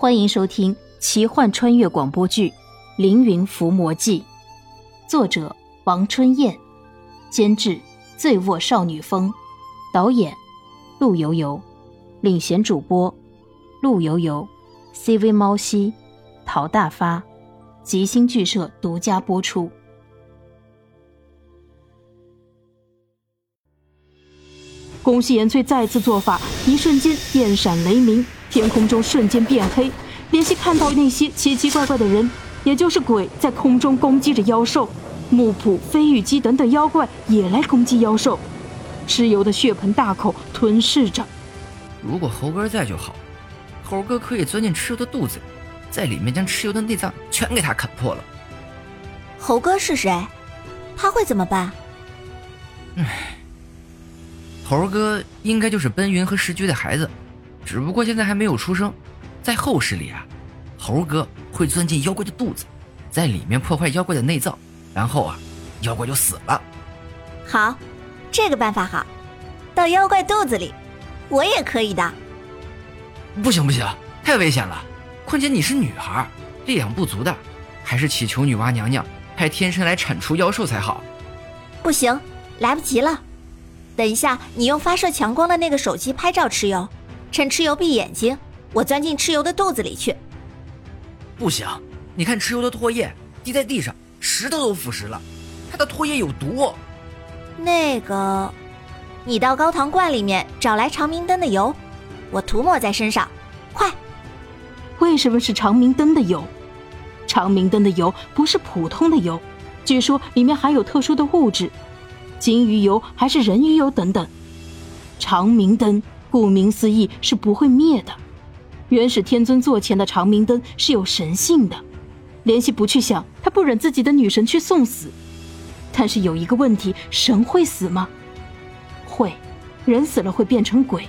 欢迎收听奇幻穿越广播剧《凌云伏魔记》，作者王春燕，监制醉卧少女风，导演陆游游，领衔主播陆游游，CV 猫西，陶大发，吉星剧社独家播出。宫西岩翠再次做法，一瞬间电闪雷鸣，天空中瞬间变黑。莲希看到那些奇奇怪怪的人，也就是鬼，在空中攻击着妖兽。木普、飞羽鸡等等妖怪也来攻击妖兽。蚩尤的血盆大口吞噬着。如果猴哥在就好，猴哥可以钻进蚩尤的肚子，在里面将蚩尤的内脏全给他啃破了。猴哥是谁？他会怎么办？唉。猴哥应该就是奔云和石居的孩子，只不过现在还没有出生。在后世里啊，猴哥会钻进妖怪的肚子，在里面破坏妖怪的内脏，然后啊，妖怪就死了。好，这个办法好。到妖怪肚子里，我也可以的。不行不行，太危险了。况且你是女孩，力量不足的，还是祈求女娲娘娘派天神来铲除妖兽才好。不行，来不及了。等一下，你用发射强光的那个手机拍照蚩尤，趁蚩尤闭眼睛，我钻进蚩尤的肚子里去。不行，你看蚩尤的唾液滴在地上，石头都腐蚀了，他的唾液有毒。那个，你到高堂罐里面找来长明灯的油，我涂抹在身上，快！为什么是长明灯的油？长明灯的油不是普通的油，据说里面含有特殊的物质。金鱼油还是人鱼油等等，长明灯顾名思义是不会灭的。元始天尊座前的长明灯是有神性的。怜惜不去想，他不忍自己的女神去送死。但是有一个问题：神会死吗？会，人死了会变成鬼，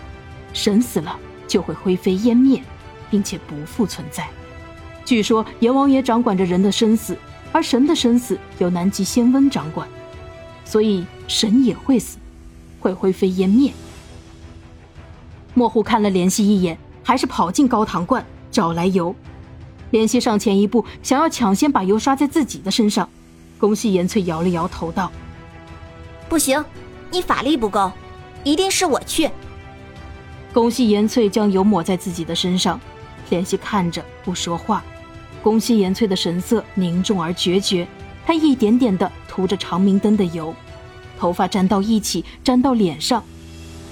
神死了就会灰飞烟灭，并且不复存在。据说阎王爷掌管着人的生死，而神的生死由南极仙翁掌管。所以神也会死，会灰飞烟灭。莫户看了怜惜一眼，还是跑进高堂观找来油。怜惜上前一步，想要抢先把油刷在自己的身上。宫西岩翠摇了摇头道：“不行，你法力不够，一定是我去。”宫西岩翠将油抹在自己的身上，怜惜看着不说话。宫西岩翠的神色凝重而决绝。她一点点的涂着长明灯的油，头发粘到一起，粘到脸上。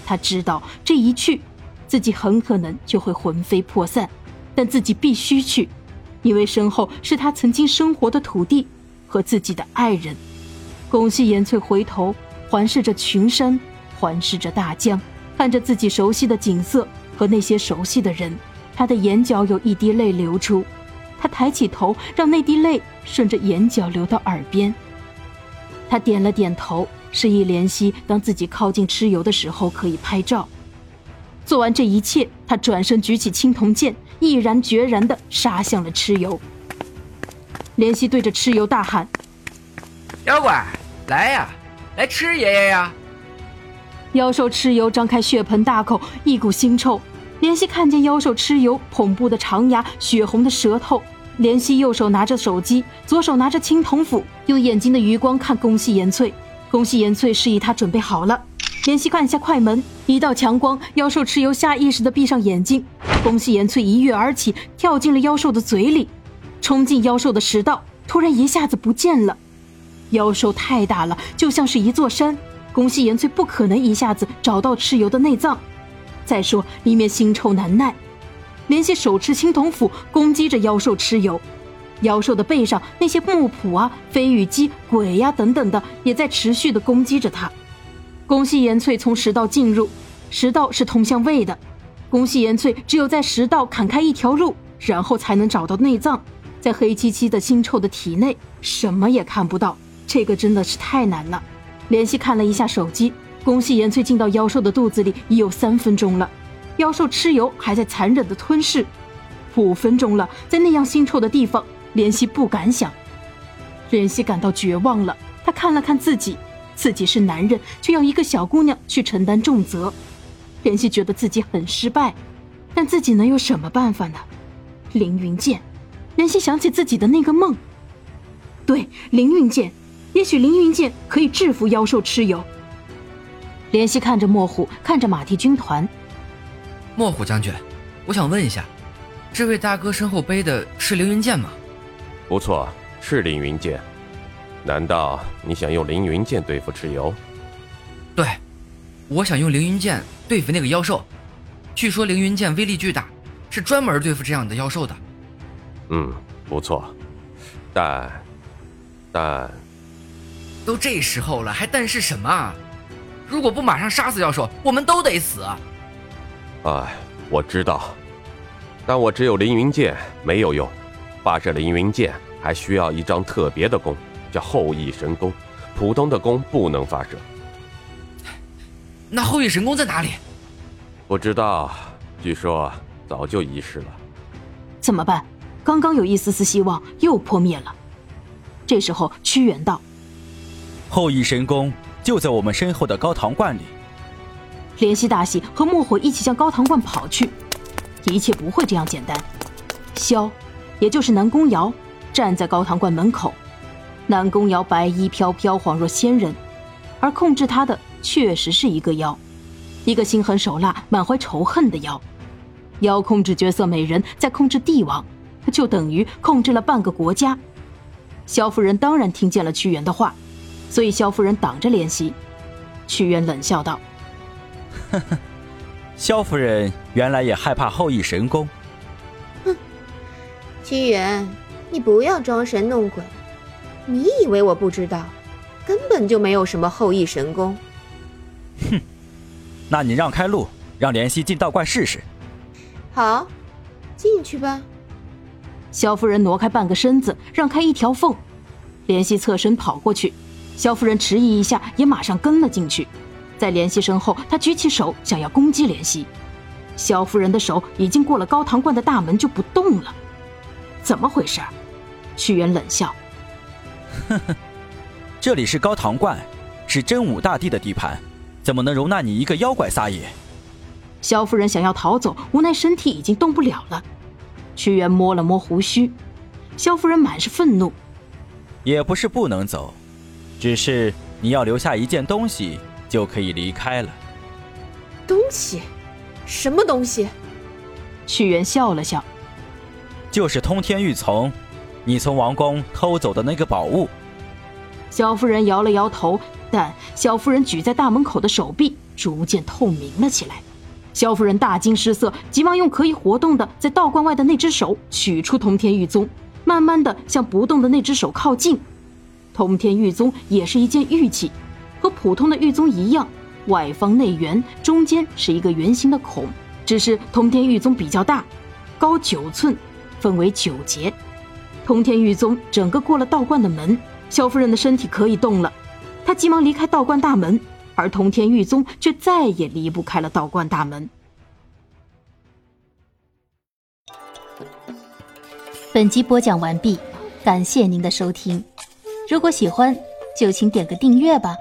她知道这一去，自己很可能就会魂飞魄散，但自己必须去，因为身后是他曾经生活的土地和自己的爱人。宫西岩翠回头环视着群山，环视着大江，看着自己熟悉的景色和那些熟悉的人，他的眼角有一滴泪流出。他抬起头，让那滴泪顺着眼角流到耳边。他点了点头，示意怜惜，当自己靠近蚩尤的时候可以拍照。做完这一切，他转身举起青铜剑，毅然决然地杀向了蚩尤。怜惜对着蚩尤大喊：“妖怪，来呀，来吃爷爷呀！”妖兽蚩尤张开血盆大口，一股腥臭。怜惜看见妖兽蚩尤恐怖的长牙、血红的舌头，怜惜右手拿着手机，左手拿着青铜斧，用眼睛的余光看宫西岩翠。宫西岩翠示意他准备好了。怜惜按下快门，一道强光，妖兽蚩尤下意识地闭上眼睛。宫西岩翠一跃而起，跳进了妖兽的嘴里，冲进妖兽的食道，突然一下子不见了。妖兽太大了，就像是一座山，宫西岩翠不可能一下子找到蚩尤的内脏。再说，里面腥臭难耐。怜惜手持青铜斧攻击着妖兽蚩尤，妖兽的背上那些木仆啊、飞羽鸡、鬼呀等等的也在持续的攻击着他。宫西岩翠从食道进入，食道是通向胃的。宫西岩翠只有在食道砍开一条路，然后才能找到内脏。在黑漆漆的腥臭的体内，什么也看不到，这个真的是太难了。怜惜看了一下手机。宫西岩翠进到妖兽的肚子里已有三分钟了，妖兽蚩尤还在残忍的吞噬。五分钟了，在那样腥臭的地方，怜惜不敢想。怜惜感到绝望了，他看了看自己，自己是男人，却要一个小姑娘去承担重责。莲希觉得自己很失败，但自己能有什么办法呢？凌云剑。莲希想起自己的那个梦。对，凌云剑，也许凌云剑可以制服妖兽蚩尤。莲溪看着莫虎，看着马蹄军团。莫虎将军，我想问一下，这位大哥身后背的是凌云剑吗？不错，是凌云剑。难道你想用凌云剑对付蚩尤？对，我想用凌云剑对付那个妖兽。据说凌云剑威力巨大，是专门对付这样的妖兽的。嗯，不错，但，但，都这时候了，还但是什么？如果不马上杀死妖兽，我们都得死。哎，我知道，但我只有凌云剑没有用，发射凌云剑还需要一张特别的弓，叫后羿神弓，普通的弓不能发射。那后羿神弓在哪里？不知道，据说早就遗失了。怎么办？刚刚有一丝丝希望，又破灭了。这时候，屈原道：“后羿神弓就在我们身后的高堂观里。”怜惜大喜和墨火一起向高堂观跑去。一切不会这样简单。萧，也就是南宫瑶，站在高堂观门口。南宫瑶白衣飘飘，恍若仙人，而控制她的确实是一个妖。一个心狠手辣、满怀仇恨的妖，妖控制绝色美人，在控制帝王，就等于控制了半个国家。萧夫人当然听见了屈原的话，所以萧夫人挡着怜惜。屈原冷笑道：“呵呵，萧夫人原来也害怕后羿神功。”哼，屈原，你不要装神弄鬼，你以为我不知道？根本就没有什么后羿神功。哼。那你让开路，让怜惜进道观试试。好，进去吧。萧夫人挪开半个身子，让开一条缝。怜惜侧身跑过去，萧夫人迟疑一下，也马上跟了进去。在怜惜身后，她举起手想要攻击怜惜。萧夫人的手已经过了高堂观的大门，就不动了。怎么回事？屈原冷笑：“呵呵，这里是高唐观，是真武大帝的地盘。”怎么能容纳你一个妖怪撒野？萧夫人想要逃走，无奈身体已经动不了了。屈原摸了摸胡须，萧夫人满是愤怒。也不是不能走，只是你要留下一件东西，就可以离开了。东西？什么东西？屈原笑了笑，就是通天玉琮，你从王宫偷走的那个宝物。萧夫人摇了摇头。但萧夫人举在大门口的手臂逐渐透明了起来，萧夫人大惊失色，急忙用可以活动的在道观外的那只手取出通天玉宗，慢慢的向不动的那只手靠近。通天玉宗也是一件玉器，和普通的玉宗一样，外方内圆，中间是一个圆形的孔，只是通天玉宗比较大，高九寸，分为九节。通天玉宗整个过了道观的门，萧夫人的身体可以动了。她急忙离开道观大门，而通天玉宗却再也离不开了道观大门。本集播讲完毕，感谢您的收听。如果喜欢，就请点个订阅吧。